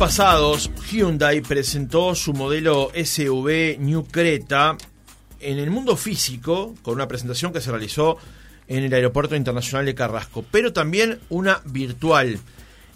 pasados, Hyundai presentó su modelo SUV New Creta en el mundo físico, con una presentación que se realizó en el Aeropuerto Internacional de Carrasco, pero también una virtual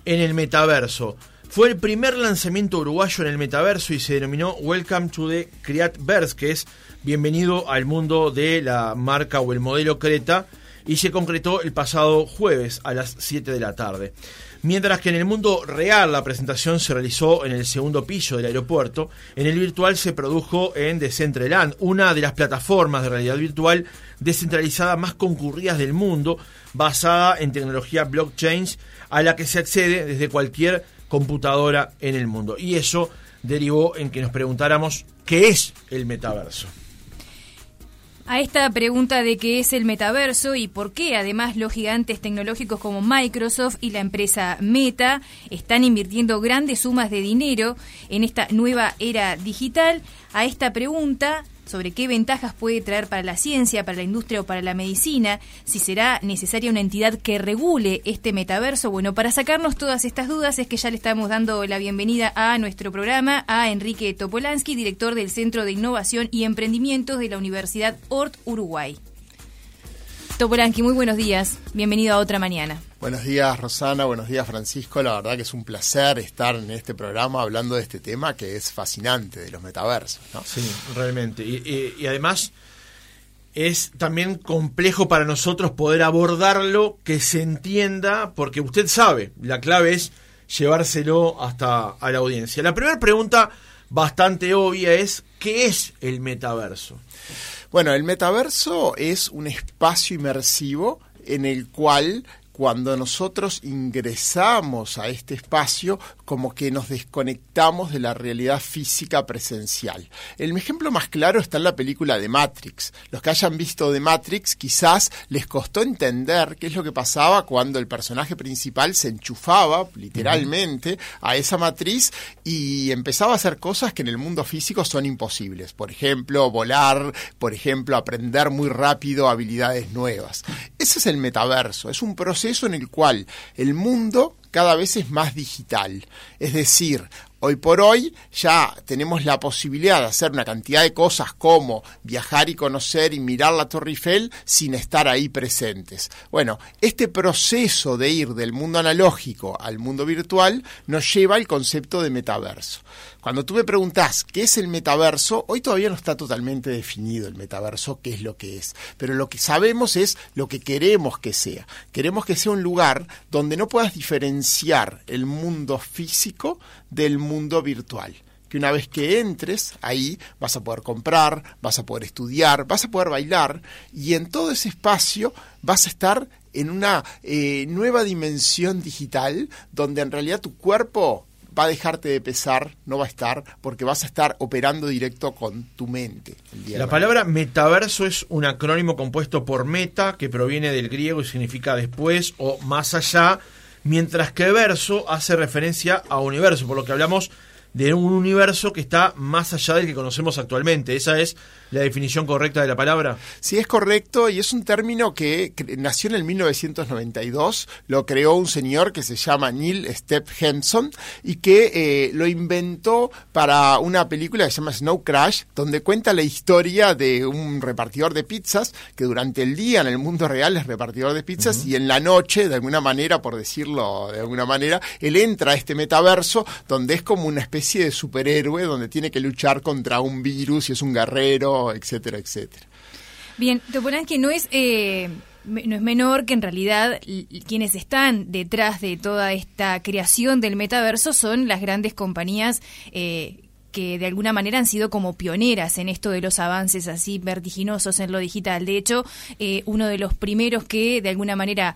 en el metaverso. Fue el primer lanzamiento uruguayo en el metaverso y se denominó Welcome to the Creatverse, que es bienvenido al mundo de la marca o el modelo Creta, y se concretó el pasado jueves a las 7 de la tarde. Mientras que en el mundo real la presentación se realizó en el segundo piso del aeropuerto, en el virtual se produjo en Decentraland, una de las plataformas de realidad virtual descentralizada más concurridas del mundo, basada en tecnología blockchain a la que se accede desde cualquier computadora en el mundo. Y eso derivó en que nos preguntáramos qué es el metaverso. A esta pregunta de qué es el metaverso y por qué además los gigantes tecnológicos como Microsoft y la empresa Meta están invirtiendo grandes sumas de dinero en esta nueva era digital, a esta pregunta sobre qué ventajas puede traer para la ciencia, para la industria o para la medicina, si será necesaria una entidad que regule este metaverso. Bueno, para sacarnos todas estas dudas es que ya le estamos dando la bienvenida a nuestro programa a Enrique Topolansky, director del Centro de Innovación y Emprendimientos de la Universidad Ort Uruguay. Topolansky, muy buenos días. Bienvenido a otra mañana. Buenos días, Rosana. Buenos días, Francisco. La verdad que es un placer estar en este programa hablando de este tema que es fascinante, de los metaversos. Sí, realmente. Y, además es también complejo para nosotros poder abordarlo, que se entienda, porque usted sabe, la clave es llevárselo hasta a la audiencia. La primera pregunta, bastante obvia, es ¿qué es el metaverso? Bueno, el metaverso es un espacio inmersivo en el cual cuando nosotros ingresamos a este espacio, como que nos desconectamos de la realidad física presencial. El ejemplo más claro está en la película de Matrix. Los que hayan visto de Matrix quizás les costó entender qué es lo que pasaba cuando el personaje principal se enchufaba, literalmente, a esa matriz y empezaba a hacer cosas que en el mundo físico son imposibles. Por ejemplo, volar, por ejemplo, aprender muy rápido habilidades nuevas. Ese es el metaverso, es un proceso en el cual el mundo cada vez es más digital. Es decir, hoy por hoy ya tenemos la posibilidad de hacer una cantidad de cosas como viajar y conocer y mirar la Torre Eiffel sin estar ahí presentes. Bueno, este proceso de ir del mundo analógico al mundo virtual nos lleva al concepto de metaverso. Cuando tú me preguntas qué es el metaverso, hoy todavía no está totalmente definido el metaverso, qué es lo que es. Pero lo que sabemos es lo que queremos que sea. Queremos que sea un lugar donde no puedas diferenciar el mundo físico del mundo virtual que una vez que entres ahí vas a poder comprar, vas a poder estudiar, vas a poder bailar y en todo ese espacio vas a estar en una eh, nueva dimensión digital donde en realidad tu cuerpo va a dejarte de pesar, no va a estar, porque vas a estar operando directo con tu mente. La palabra metaverso es un acrónimo compuesto por meta, que proviene del griego y significa después o más allá, mientras que verso hace referencia a universo, por lo que hablamos de un universo que está más allá del que conocemos actualmente. Esa es la definición correcta de la palabra. Sí, es correcto y es un término que nació en el 1992, lo creó un señor que se llama Neil Henson y que eh, lo inventó para una película que se llama Snow Crash, donde cuenta la historia de un repartidor de pizzas que durante el día en el mundo real es repartidor de pizzas y en la noche, de alguna manera, por decirlo de alguna manera, él entra a este metaverso donde es como una especie de superhéroe donde tiene que luchar contra un virus y es un guerrero, etcétera, etcétera. Bien, que no es... Eh, no es menor que en realidad quienes están detrás de toda esta creación del metaverso son las grandes compañías eh, que de alguna manera han sido como pioneras en esto de los avances así vertiginosos en lo digital. De hecho, eh, uno de los primeros que de alguna manera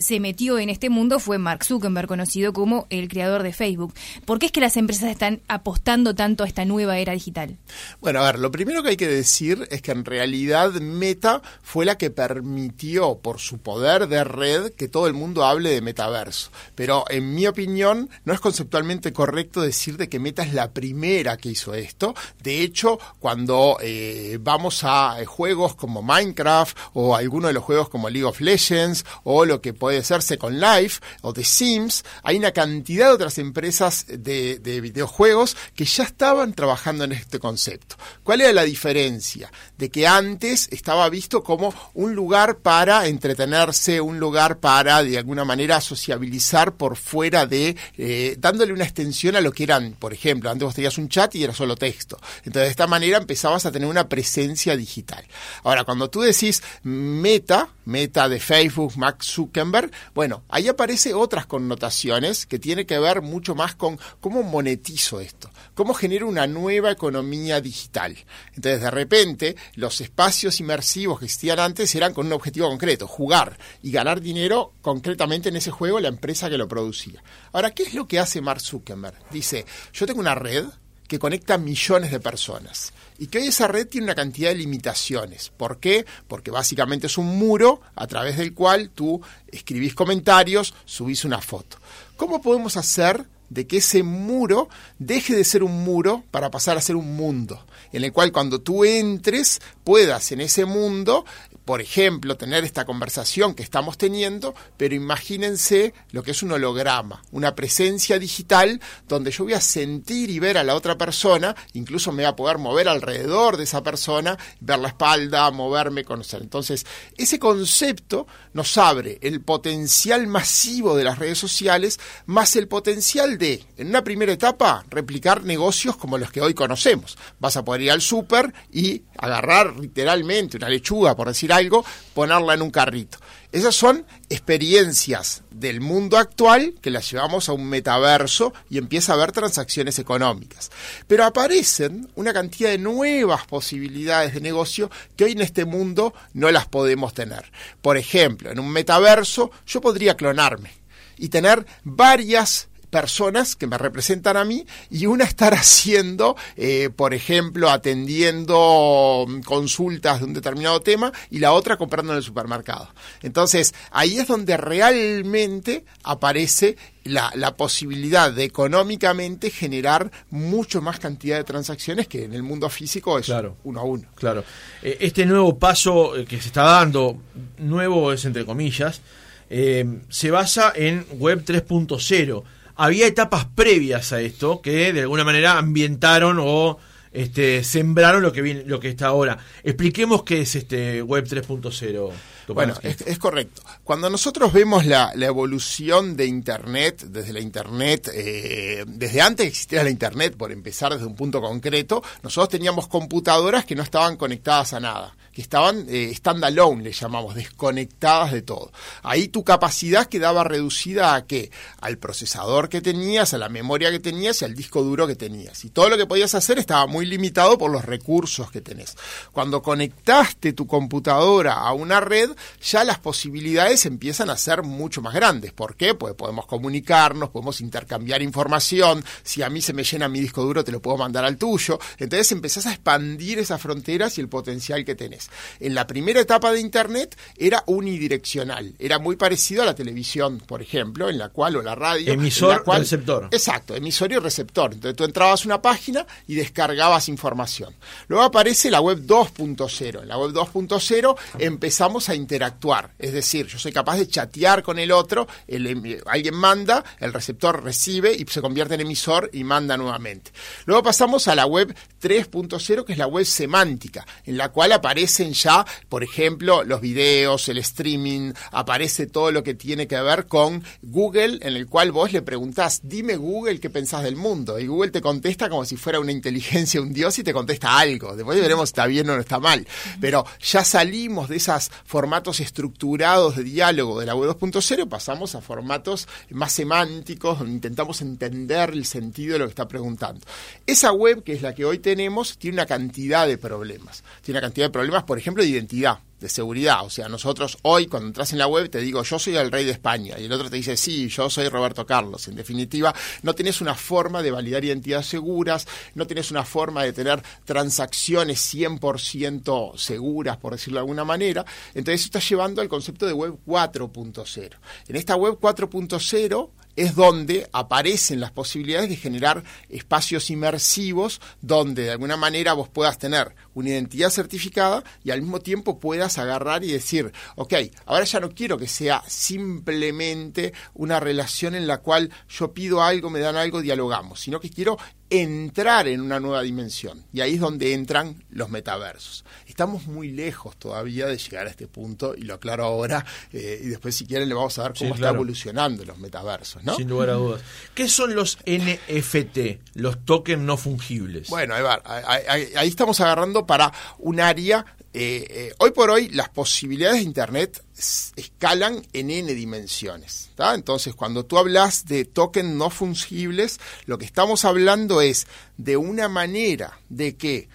se metió en este mundo fue Mark Zuckerberg, conocido como el creador de Facebook. ¿Por qué es que las empresas están apostando tanto a esta nueva era digital? Bueno, a ver, lo primero que hay que decir es que en realidad Meta fue la que permitió, por su poder de red, que todo el mundo hable de metaverso. Pero en mi opinión, no es conceptualmente correcto decir de que Meta es la primera que hizo esto. De hecho, cuando eh, vamos a juegos como Minecraft o alguno de los juegos como League of Legends o lo que puede ser Second Life o The Sims, hay una cantidad de otras empresas de, de videojuegos que ya estaban trabajando en este concepto. ¿Cuál era la diferencia? De que antes estaba visto como un lugar para entretenerse, un lugar para de alguna manera sociabilizar por fuera de, eh, dándole una extensión a lo que eran, por ejemplo, antes vos tenías un chat y era solo texto. Entonces de esta manera empezabas a tener una presencia digital. Ahora, cuando tú decís meta, meta de Facebook, Max Zuckerberg, bueno, ahí aparece otras connotaciones que tiene que ver mucho más con cómo monetizo esto, cómo genero una nueva economía digital. Entonces, de repente, los espacios inmersivos que existían antes eran con un objetivo concreto, jugar y ganar dinero concretamente en ese juego la empresa que lo producía. Ahora, ¿qué es lo que hace Mark Zuckerberg? Dice, yo tengo una red que conecta millones de personas y que hoy esa red tiene una cantidad de limitaciones. ¿Por qué? Porque básicamente es un muro a través del cual tú escribís comentarios, subís una foto. ¿Cómo podemos hacer de que ese muro deje de ser un muro para pasar a ser un mundo, en el cual cuando tú entres puedas en ese mundo por ejemplo, tener esta conversación que estamos teniendo, pero imagínense lo que es un holograma, una presencia digital donde yo voy a sentir y ver a la otra persona, incluso me voy a poder mover alrededor de esa persona, ver la espalda, moverme, conocer. Entonces, ese concepto nos abre el potencial masivo de las redes sociales, más el potencial de, en una primera etapa, replicar negocios como los que hoy conocemos. Vas a poder ir al súper y agarrar literalmente una lechuga, por decir algo, ponerla en un carrito. Esas son experiencias del mundo actual que las llevamos a un metaverso y empieza a haber transacciones económicas. Pero aparecen una cantidad de nuevas posibilidades de negocio que hoy en este mundo no las podemos tener. Por ejemplo, en un metaverso yo podría clonarme y tener varias personas que me representan a mí y una estar haciendo, eh, por ejemplo, atendiendo mm, consultas de un determinado tema y la otra comprando en el supermercado. Entonces, ahí es donde realmente aparece la, posibilidad de económicamente generar mucho más cantidad de transacciones que en el mundo físico es uno a uno. Claro. Eh, este nuevo paso eh, que se está dando, nuevo es entre comillas, se basa en Web 3.0 había etapas previas a esto que de alguna manera ambientaron o este, sembraron lo que viene, lo que está ahora. Expliquemos qué es este Web 3.0. Bueno, es, correcto. Cuando nosotros vemos la, evolución de Internet, desde la Internet, eh, desde antes que existiera la Internet, por empezar desde un punto concreto, nosotros teníamos computadoras que no estaban conectadas a nada que estaban eh, standalone, le llamamos, desconectadas de todo. Ahí tu capacidad quedaba reducida a qué? Al procesador que tenías, a la memoria que tenías y al disco duro que tenías. Y todo lo que podías hacer estaba muy limitado por los recursos que tenés. Cuando conectaste tu computadora a una red, ya las posibilidades empiezan a ser mucho más grandes. ¿Por qué? Pues podemos comunicarnos, podemos intercambiar información. Si a mí se me llena mi disco duro, te lo puedo mandar al tuyo. Entonces empezás a expandir esas fronteras y el potencial que tenés. En la primera etapa de Internet era unidireccional, era muy parecido a la televisión, por ejemplo, en la cual, o la radio. Emisor, y receptor. Exacto, emisor y receptor. Entonces tú entrabas a una página y descargabas información. Luego aparece la web 2.0. En la web 2.0 empezamos a interactuar, es decir, yo soy capaz de chatear con el otro, em, alguien manda, el receptor recibe y se convierte en emisor y manda nuevamente. Luego pasamos a la web 3.0, que es la web semántica, en la cual aparece ya, por ejemplo, los videos, el streaming, aparece todo lo que tiene que ver con Google, en el cual vos le preguntás, dime Google qué pensás del mundo. Y Google te contesta como si fuera una inteligencia, un dios, y te contesta algo. Después veremos si está bien o no está mal. Pero ya salimos de esos formatos estructurados de diálogo de la web 2.0 y pasamos a formatos más semánticos, donde intentamos entender el sentido de lo que está preguntando. Esa web, que es la que hoy tenemos, tiene una cantidad de problemas. Tiene una cantidad de problemas por ejemplo, de identidad, de seguridad. O sea, nosotros hoy, cuando entras en la web, te digo, yo soy el rey de España. Y el otro te dice, sí, yo soy Roberto Carlos. En definitiva, no tienes una forma de validar identidades seguras, no tienes una forma de tener transacciones 100% seguras, por decirlo de alguna manera. Entonces, eso está llevando al concepto de web 4.0. En esta web 4.0, es donde aparecen las posibilidades de generar espacios inmersivos donde de alguna manera vos puedas tener una identidad certificada y al mismo tiempo puedas agarrar y decir, ok, ahora ya no quiero que sea simplemente una relación en la cual yo pido algo, me dan algo, dialogamos, sino que quiero entrar en una nueva dimensión. Y ahí es donde entran los metaversos. Estamos muy lejos todavía de llegar a este punto, y lo aclaro ahora, eh, y después si quieren le vamos a ver cómo está evolucionando los metaversos. ¿no? Sin lugar a dudas. ¿Qué son los NFT, los tokens no fungibles? Bueno, ahí, ahí estamos agarrando para un área eh, eh, hoy por hoy las posibilidades de Internet escalan en n dimensiones. Entonces, cuando tú hablas de tokens no fungibles, lo que estamos hablando es de una manera de que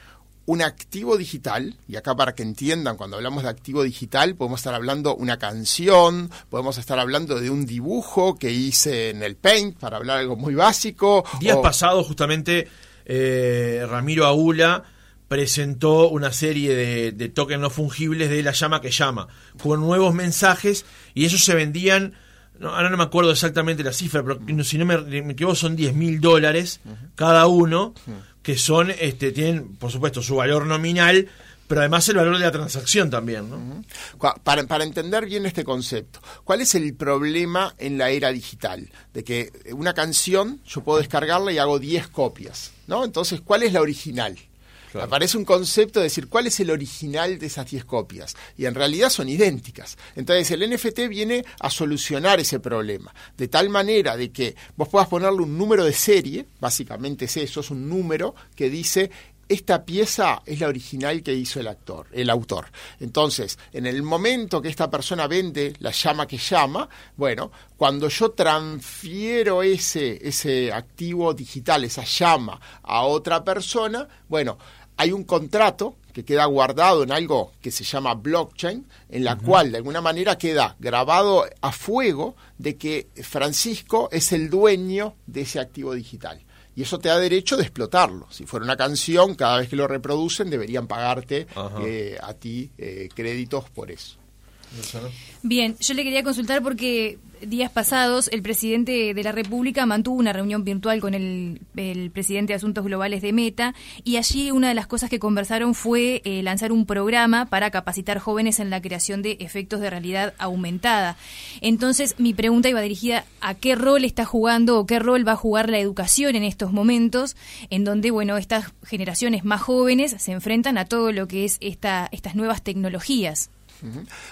un activo digital, y acá para que entiendan, cuando hablamos de activo digital, podemos estar hablando una canción, podemos estar hablando de un dibujo que hice en el Paint, para hablar algo muy básico. Días pasados, justamente, eh, Ramiro Aula presentó una serie de, tokens no fungibles de la llama que llama, con nuevos mensajes, y esos se vendían, ahora no me acuerdo exactamente la cifra, pero si no me, equivoco son 10 mil dólares cada uno, que son, este, tienen, por supuesto, su valor nominal, pero además el valor de la transacción también. ¿no? Para, para, entender bien este concepto, ¿cuál es el problema en la era digital? De que una canción yo puedo descargarla y hago 10 copias, ¿no? Entonces, ¿cuál es la original? Aparece un concepto de decir cuál es el original de esas 10 copias. Y en realidad son idénticas. Entonces el NFT viene a solucionar ese problema. De tal manera de que vos puedas ponerle un número de serie, básicamente es eso, es un número que dice esta pieza es la original que hizo el actor, el autor. Entonces, en el momento que esta persona vende la llama que llama, bueno, cuando yo transfiero ese, ese activo digital, esa llama, a otra persona, bueno, hay un contrato que queda guardado en algo que se llama blockchain, en la cual de alguna manera queda grabado a fuego de que Francisco es el dueño de ese activo digital. Y eso te da derecho de explotarlo. Si fuera una canción, cada vez que lo reproducen deberían pagarte eh, a ti eh, créditos por eso. Bien, yo le quería consultar porque días pasados el presidente de la República mantuvo una reunión virtual con el, presidente de Asuntos Globales de Meta y allí una de las cosas que conversaron fue eh, lanzar un programa para capacitar jóvenes en la creación de efectos de realidad aumentada. Entonces mi pregunta iba dirigida a qué rol está jugando o qué rol va a jugar la educación en estos momentos en donde bueno estas generaciones más jóvenes se enfrentan a todo lo que es esta, estas nuevas tecnologías.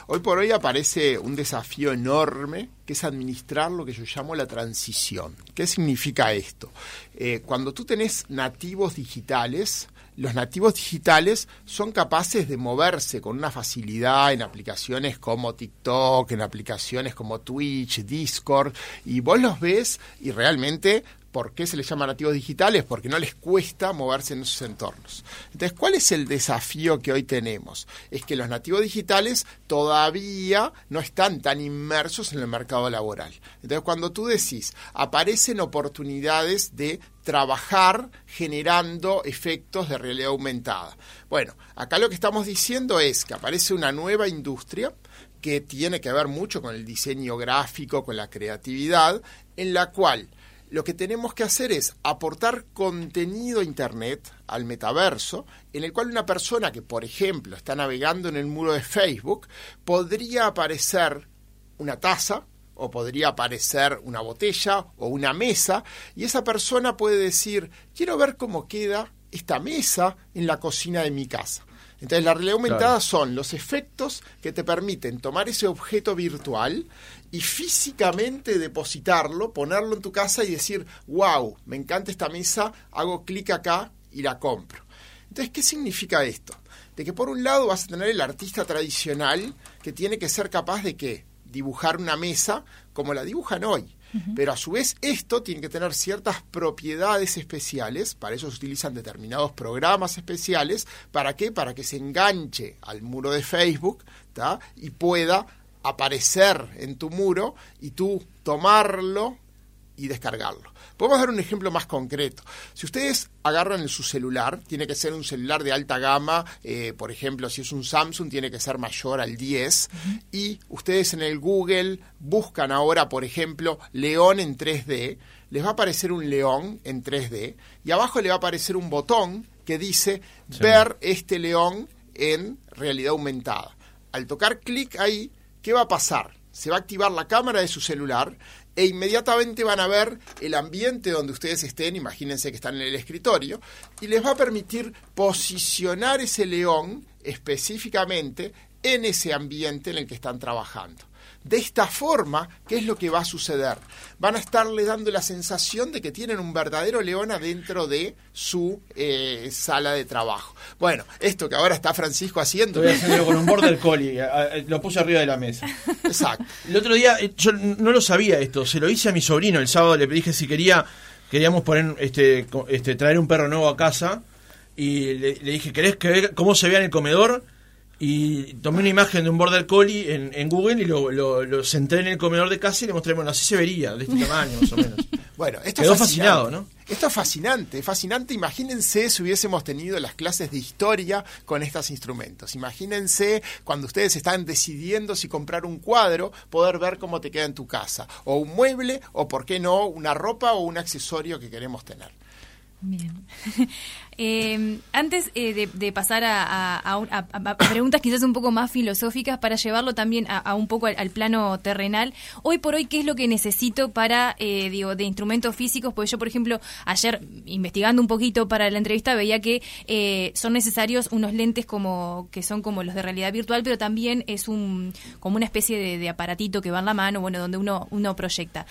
Hoy por hoy aparece un desafío enorme que es administrar lo que yo llamo la transición. ¿Qué significa esto? Eh, cuando tú tenés nativos digitales, los nativos digitales son capaces de moverse con una facilidad en aplicaciones como TikTok, en aplicaciones como Twitch, Discord, y vos los ves y realmente ¿Por qué se les llama nativos digitales? Porque no les cuesta moverse en esos entornos. Entonces, ¿cuál es el desafío que hoy tenemos? Es que los nativos digitales todavía no están tan inmersos en el mercado laboral. Entonces, cuando tú decís, aparecen oportunidades de trabajar generando efectos de realidad aumentada. Bueno, acá lo que estamos diciendo es que aparece una nueva industria que tiene que ver mucho con el diseño gráfico, con la creatividad, en la cual lo que tenemos que hacer es aportar contenido a Internet, al metaverso, en el cual una persona que, por ejemplo, está navegando en el muro de Facebook, podría aparecer una taza, o podría aparecer una botella o una mesa, y esa persona puede decir, quiero ver cómo queda esta mesa en la cocina de mi casa. Entonces, la realidad aumentada son los efectos que te permiten tomar ese objeto virtual y físicamente depositarlo, ponerlo en tu casa y decir, wow, me encanta esta mesa, hago clic acá y la compro. Entonces, ¿qué significa esto? De que por un lado vas a tener el artista tradicional que tiene que ser capaz de que dibujar una mesa como la dibujan hoy. Pero a su vez esto tiene que tener ciertas propiedades especiales, para eso se utilizan determinados programas especiales, ¿para qué? Para que se enganche al muro de Facebook y pueda aparecer en tu muro y tú tomarlo y descargarlo. Podemos dar un ejemplo más concreto. Si ustedes agarran su celular, tiene que ser un celular de alta gama, eh, por ejemplo, si es un Samsung, tiene que ser mayor al 10, y ustedes en el Google buscan ahora, por ejemplo, león en 3D, les va a aparecer un león en 3D, y abajo le va a aparecer un botón que dice ver este león en realidad aumentada. Al tocar clic ahí, ¿qué va a pasar? Se va a activar la cámara de su celular e inmediatamente van a ver el ambiente donde ustedes estén, imagínense que están en el escritorio, y les va a permitir posicionar ese león específicamente en ese ambiente en el que están trabajando. De esta forma, ¿qué es lo que va a suceder? Van a estarle dando la sensación de que tienen un verdadero león adentro de su eh, sala de trabajo. Bueno, esto que ahora está Francisco haciendo. Estoy haciendo con un border collie, lo puse arriba de la mesa. Exacto. El otro día, eh, yo no lo sabía esto, se lo hice a mi sobrino el sábado, le dije si quería, queríamos poner, este, este traer un perro nuevo a casa y le, le dije, ¿querés que ver cómo se vea en el comedor? Y tomé una imagen de un border collie en, Google y lo, lo, centré en el comedor de casa y le mostré, bueno, así se vería, de este tamaño más o menos. bueno, esto Quedó fascinado, ¿no? Esto es fascinante, fascinante. Imagínense si hubiésemos tenido las clases de historia con estos instrumentos. Imagínense cuando ustedes están decidiendo si comprar un cuadro, poder ver cómo te queda en tu casa. O un mueble, o por qué no, una ropa o un accesorio que queremos tener. Bien. eh, antes eh, de, pasar a, preguntas quizás un poco más filosóficas para llevarlo también a, un poco al, plano terrenal, hoy por hoy, ¿qué es lo que necesito para, eh, digo, de instrumentos físicos? Pues yo, por ejemplo, ayer investigando un poquito para la entrevista veía que eh, son necesarios unos lentes como que son como los de realidad virtual, pero también es un como una especie de, de aparatito que va en la mano, bueno, donde uno, uno proyecta.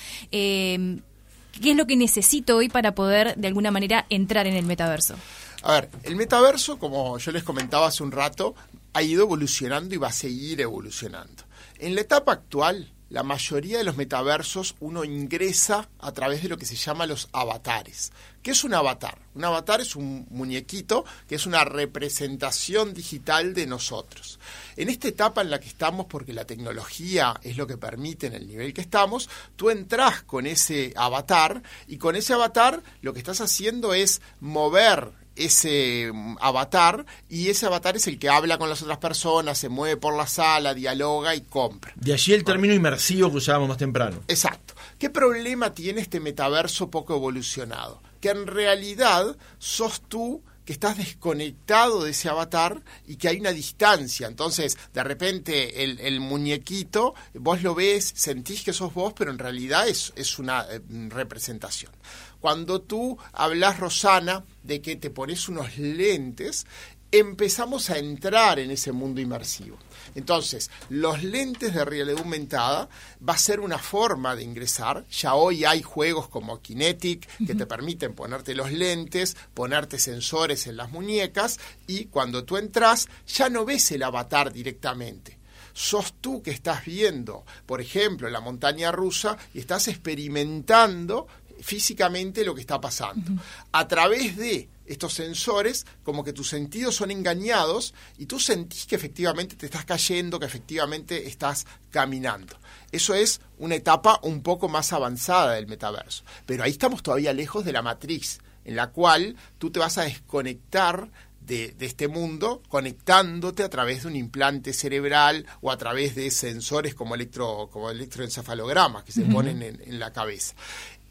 ¿Qué es lo que necesito hoy para poder, de alguna manera, entrar en el metaverso? A ver, el metaverso, como yo les comentaba hace un rato, ha ido evolucionando y va a seguir evolucionando. En la etapa actual, la mayoría de los metaversos uno ingresa a través de lo que se llama los avatares. ¿Qué es un avatar? Un avatar es un muñequito que es una representación digital de nosotros. En esta etapa en la que estamos, porque la tecnología es lo que permite en el nivel que estamos, tú entras con ese avatar y con ese avatar lo que estás haciendo es mover ese mm, avatar y ese avatar es el que habla con las otras personas, se mueve por la sala, dialoga y compra. De allí el término inmersivo que usábamos más temprano. Exacto. ¿Qué problema tiene este metaverso poco evolucionado? Que en realidad sos tú que estás desconectado de ese avatar y que hay una distancia. Entonces, de repente, el, muñequito, vos lo ves, sentís que sos vos, pero en realidad es, es una eh, representación. Cuando tú hablas, Rosana, de que te pones unos lentes, empezamos a entrar en ese mundo inmersivo. Entonces, los lentes de realidad aumentada va a ser una forma de ingresar. Ya hoy hay juegos como Kinetic que te permiten ponerte los lentes, ponerte sensores en las muñecas y cuando tú entras ya no ves el avatar directamente sos tú que estás viendo, por ejemplo, la montaña rusa y estás experimentando físicamente lo que está pasando. A través de estos sensores, como que tus sentidos son engañados y tú sentís que efectivamente te estás cayendo, que efectivamente estás caminando. Eso es una etapa un poco más avanzada del metaverso. Pero ahí estamos todavía lejos de la matriz, en la cual tú te vas a desconectar de, este mundo conectándote a través de un implante cerebral o a través de sensores como, electro, como electroencefalogramas que se ponen en la cabeza.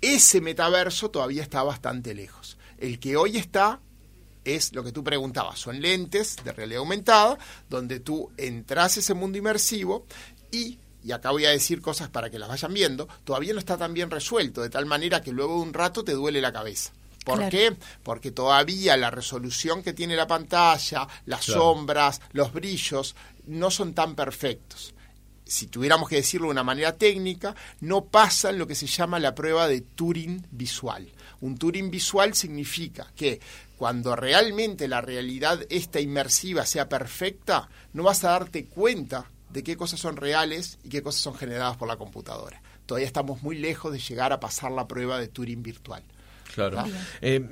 Ese metaverso todavía está bastante lejos. El que hoy está es lo que tú preguntabas, son lentes de realidad aumentada, donde tú entras a ese mundo inmersivo y, y acá voy a decir cosas para que las vayan viendo, todavía no está tan bien resuelto, de tal manera que luego de un rato te duele la cabeza. ¿Por qué? Porque todavía la resolución que tiene la pantalla, las sombras, los brillos, no son tan perfectos si tuviéramos que decirlo de una manera técnica, no pasan lo que se llama la prueba de Turing visual. Un Turing visual significa que cuando realmente la realidad esta inmersiva sea perfecta, no vas a darte cuenta de qué cosas son reales y qué cosas son generadas por la computadora. Todavía estamos muy lejos de llegar a pasar la prueba de Turing virtual. Claro. Eh,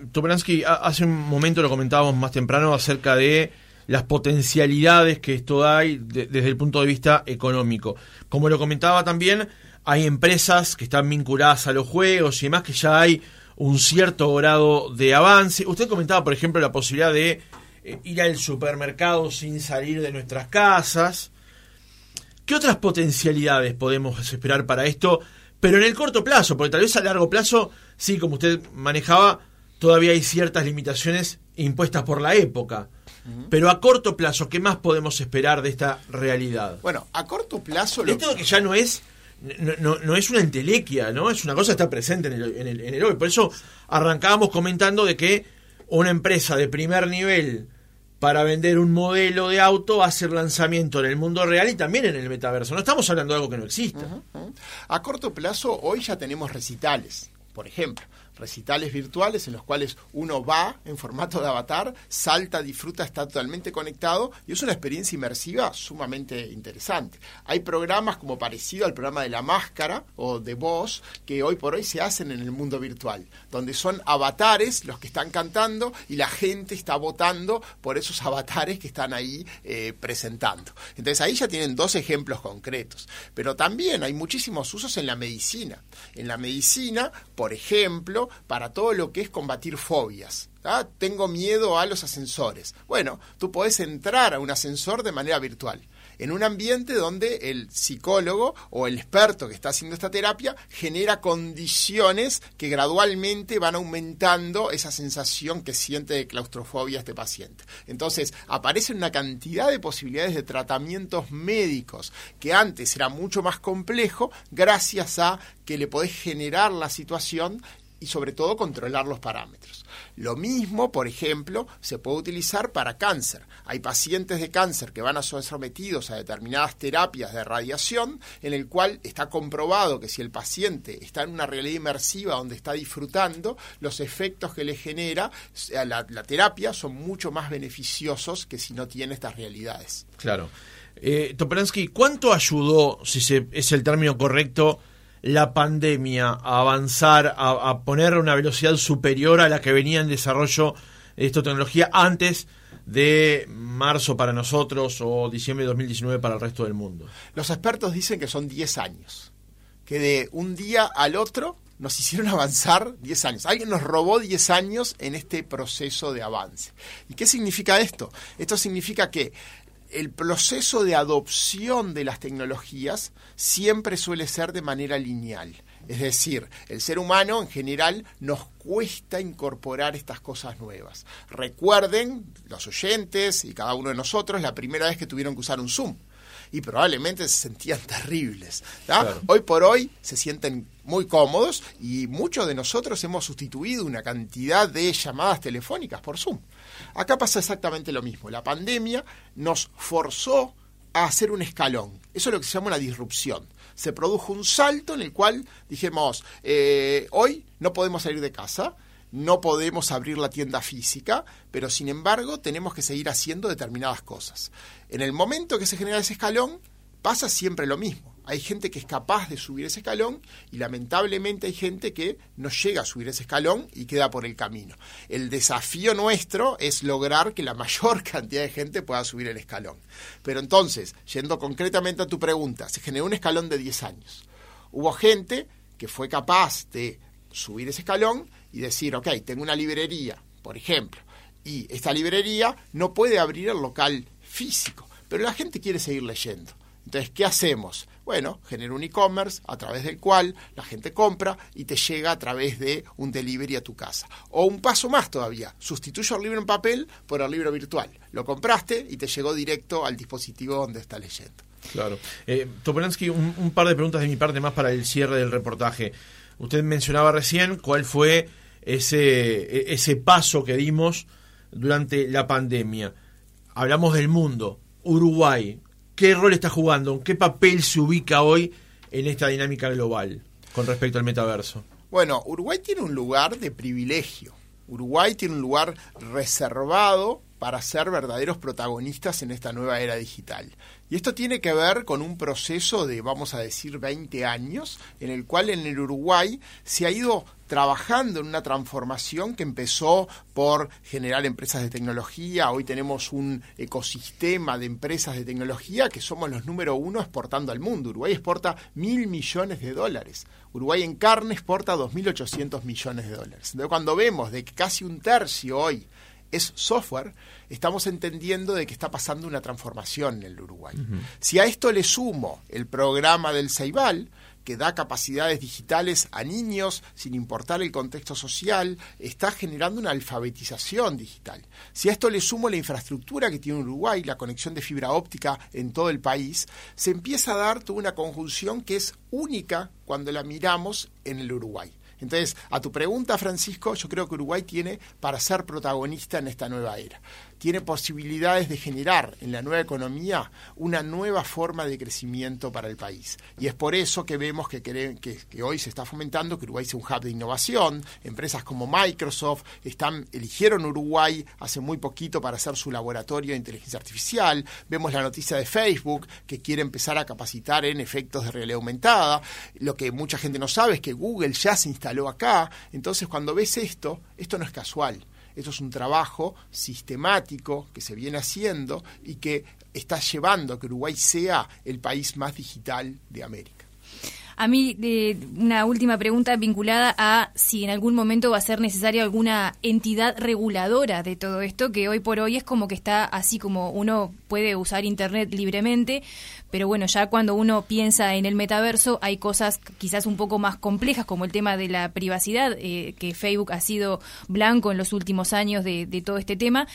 hace un momento lo comentábamos más temprano acerca de las potencialidades que esto hay desde el punto de vista económico. Como lo comentaba también, hay empresas que están vinculadas a los juegos y demás que ya hay un cierto grado de avance. Usted comentaba, por ejemplo, la posibilidad de eh, ir al supermercado sin salir de nuestras casas. ¿Qué otras potencialidades podemos esperar para esto? Pero en el corto plazo, porque tal vez a largo plazo, sí, como usted manejaba, todavía hay ciertas limitaciones impuestas por la época. Pero a corto plazo, ¿qué más podemos esperar de esta realidad? Bueno, a corto plazo... Lo... Esto que ya no es no, no, es una entelequia, ¿no? Es una cosa que está presente en el, en, el, hoy. Por eso arrancábamos comentando de que una empresa de primer nivel para vender un modelo de auto hacer lanzamiento en el mundo real y también en el metaverso. No estamos hablando de algo que no exista. A corto plazo, hoy ya tenemos recitales, por ejemplo recitales virtuales en los cuales uno va en formato de avatar, salta, disfruta, está totalmente conectado y es una experiencia inmersiva sumamente interesante. Hay programas como parecido al programa de la máscara o de voz que hoy por hoy se hacen en el mundo virtual, donde son avatares los que están cantando y la gente está votando por esos avatares que están ahí eh, presentando. Entonces ahí ya tienen dos ejemplos concretos, pero también hay muchísimos usos en la medicina. En la medicina, por ejemplo, para todo lo que es combatir fobias. Tengo miedo a los ascensores. Bueno, tú puedes entrar a un ascensor de manera virtual en un ambiente donde el psicólogo o el experto que está haciendo esta terapia genera condiciones que gradualmente van aumentando esa sensación que siente de claustrofobia este paciente. Entonces, aparecen una cantidad de posibilidades de tratamientos médicos que antes era mucho más complejo gracias a que le podés generar la situación y sobre todo controlar los parámetros. Lo mismo, por ejemplo, se puede utilizar para cáncer. Hay pacientes de cáncer que van a ser sometidos a determinadas terapias de radiación en el cual está comprobado que si el paciente está en una realidad inmersiva donde está disfrutando, los efectos que le genera la, terapia son mucho más beneficiosos que si no tiene estas realidades. Claro. Eh, ¿cuánto ayudó, si se, es el término correcto, la pandemia a avanzar, a, poner una velocidad superior a la que venía en desarrollo de esta tecnología antes de marzo para nosotros o diciembre de 2019 para el resto del mundo? Los expertos dicen que son 10 años, que de un día al otro nos hicieron avanzar 10 años. Alguien nos robó 10 años en este proceso de avance. ¿Y qué significa esto? Esto significa que el proceso de adopción de las tecnologías siempre suele ser de manera lineal. Es decir, el ser humano en general nos cuesta incorporar estas cosas nuevas. Recuerden, los oyentes y cada uno de nosotros, la primera vez que tuvieron que usar un Zoom. Y probablemente se sentían terribles. Hoy por hoy se sienten muy cómodos y muchos de nosotros hemos sustituido una cantidad de llamadas telefónicas por Zoom. Acá pasa exactamente lo mismo. La pandemia nos forzó a hacer un escalón. Eso es lo que se llama una disrupción. Se produjo un salto en el cual dijimos, eh, hoy no podemos salir de casa, no podemos abrir la tienda física, pero sin embargo tenemos que seguir haciendo determinadas cosas. En el momento que se genera ese escalón, pasa siempre lo mismo hay gente que es capaz de subir ese escalón y lamentablemente hay gente que no llega a subir ese escalón y queda por el camino. El desafío nuestro es lograr que la mayor cantidad de gente pueda subir el escalón. Pero entonces, yendo concretamente a tu pregunta, se generó un escalón de 10 años. Hubo gente que fue capaz de subir ese escalón y decir, ok, tengo una librería, por ejemplo, y esta librería no puede abrir el local físico, pero la gente quiere seguir leyendo. Entonces, ¿qué hacemos? Bueno, genera un e-commerce a través del cual la gente compra y te llega a través de un delivery a tu casa. O un paso más todavía, sustituyo el libro en papel por el libro virtual. Lo compraste y te llegó directo al dispositivo donde está leyendo. Claro. Eh, Topolansky, un, par de preguntas de mi parte más para el cierre del reportaje. Usted mencionaba recién cuál fue ese, e, ese paso que dimos durante la pandemia. Hablamos del mundo. Uruguay, ¿Qué rol está jugando? ¿Qué papel se ubica hoy en esta dinámica global con respecto al metaverso? Bueno, Uruguay tiene un lugar de privilegio. Uruguay tiene un lugar reservado para ser verdaderos protagonistas en esta nueva era digital. Y esto tiene que ver con un proceso de, vamos a decir, 20 años, en el cual en el Uruguay se ha ido trabajando en una transformación que empezó por generar empresas de tecnología. Hoy tenemos un ecosistema de empresas de tecnología que somos los número uno exportando al mundo. Uruguay exporta mil millones de dólares. Uruguay en carne exporta 2.800 millones de dólares. Entonces, cuando vemos de que casi un tercio hoy es software, estamos entendiendo de que está pasando una transformación en el Uruguay. Si a esto le sumo el programa del Ceibal, que da capacidades digitales a niños sin importar el contexto social, está generando una alfabetización digital. Si a esto le sumo la infraestructura que tiene Uruguay, la conexión de fibra óptica en todo el país, se empieza a dar toda una conjunción que es única cuando la miramos en el Uruguay. Entonces, a tu pregunta, Francisco, yo creo que Uruguay tiene para ser protagonista en esta nueva era tiene posibilidades de generar en la nueva economía una nueva forma de crecimiento para el país. Y es por eso que vemos que, hoy se está fomentando que Uruguay sea un hub de innovación. Empresas como Microsoft están, eligieron Uruguay hace muy poquito para hacer su laboratorio de inteligencia artificial. Vemos la noticia de Facebook que quiere empezar a capacitar en efectos de realidad aumentada. Lo que mucha gente no sabe es que Google ya se instaló acá. Entonces, cuando ves esto, esto no es casual esto es un trabajo sistemático que se viene haciendo y que está llevando a que Uruguay sea el país más digital de América. A mí, una última pregunta vinculada a si en algún momento va a ser necesaria alguna entidad reguladora de todo esto, que hoy por hoy es como que está así como uno puede usar Internet libremente, pero bueno, ya cuando uno piensa en el metaverso hay cosas quizás un poco más complejas, como el tema de la privacidad, eh, que Facebook ha sido blanco en los últimos años de, todo este tema.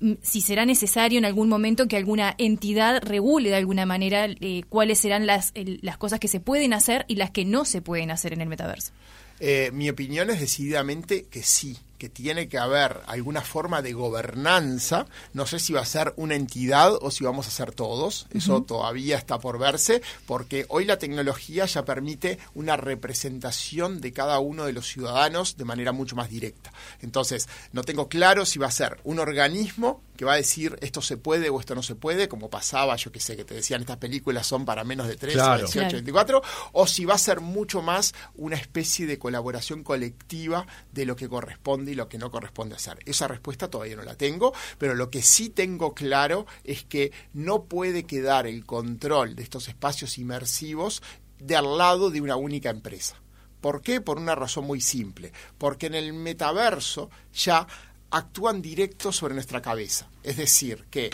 Mm, si será necesario en algún momento que alguna entidad regule de alguna manera eh, cuáles serán las, las cosas que se pueden hacer y las que no se pueden hacer en el metaverso. Eh, mi opinión es decididamente que sí que tiene que haber alguna forma de gobernanza. No sé si va a ser una entidad o si vamos a ser todos. Eso todavía está por verse, porque hoy la tecnología ya permite una representación de cada uno de los ciudadanos de manera mucho más directa. Entonces, no tengo claro si va a ser un organismo que va a decir esto se puede o esto no se puede, como pasaba, yo que sé, que te decían estas películas son para menos de 13, 18, 24, o si va a ser mucho más una especie de colaboración colectiva de lo que corresponde y lo que no corresponde hacer. Esa respuesta todavía no la tengo, pero lo que sí tengo claro es que no puede quedar el control de estos espacios inmersivos de al lado de una única empresa. ¿Por qué? Por una razón muy simple. Porque en el metaverso ya actúan directo sobre nuestra cabeza. Es decir, que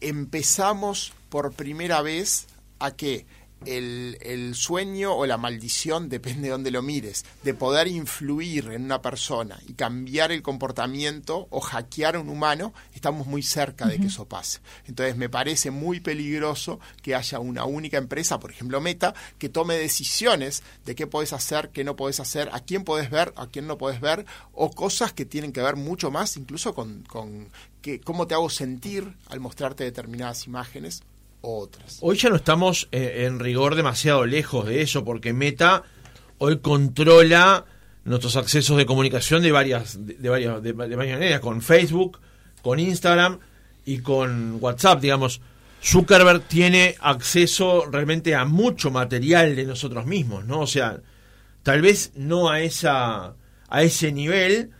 empezamos por primera vez a que el, sueño o la maldición, depende de dónde lo mires, de poder influir en una persona y cambiar el comportamiento o hackear a un humano, estamos muy cerca de que eso pase. Entonces me parece muy peligroso que haya una única empresa, por ejemplo Meta, que tome decisiones de qué puedes hacer, qué no puedes hacer, a quién puedes ver, a quién no puedes ver, o cosas que tienen que ver mucho más incluso con, con que, cómo te hago sentir al mostrarte determinadas imágenes Hoy ya no estamos eh, en rigor demasiado lejos de eso, porque Meta hoy controla nuestros accesos de comunicación de varias, de, varias, de, varias maneras, con Facebook, con Instagram y con WhatsApp, digamos. Zuckerberg tiene acceso realmente a mucho material de nosotros mismos, ¿no? O sea, tal vez no a esa a ese nivel,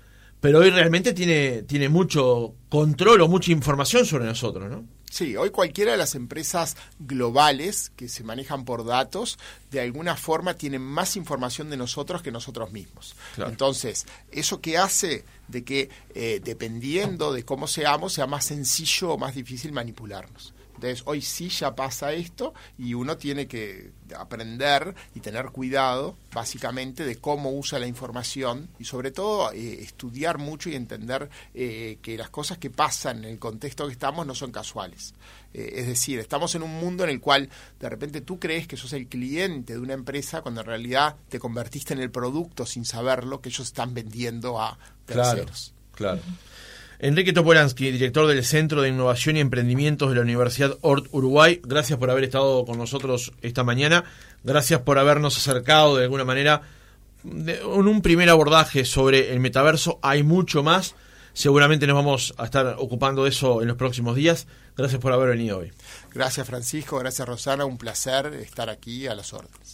pero hoy realmente tiene tiene mucho control o mucha información sobre nosotros, ¿no? Sí, hoy cualquiera de las empresas globales que se manejan por datos, de alguna forma tienen más información de nosotros que nosotros mismos. Entonces, eso que hace de que, eh, dependiendo de cómo seamos, sea más sencillo o más difícil manipularnos. Entonces, hoy sí ya pasa esto y uno tiene que aprender y tener cuidado, básicamente, de cómo usa la información y, sobre todo, eh, estudiar mucho y entender eh, que las cosas que pasan en el contexto que estamos no son casuales. Eh, es decir, estamos en un mundo en el cual de repente tú crees que sos el cliente de una empresa cuando en realidad te convertiste en el producto sin saberlo que ellos están vendiendo a terceros. Claro, claro. Enrique Topolansky, director del Centro de Innovación y Emprendimientos de la Universidad Ort Uruguay, gracias por haber estado con nosotros esta mañana, gracias por habernos acercado de alguna manera en un primer abordaje sobre el metaverso. Hay mucho más, seguramente nos vamos a estar ocupando de eso en los próximos días. Gracias por haber venido hoy. Gracias Francisco, gracias Rosana, un placer estar aquí a las órdenes.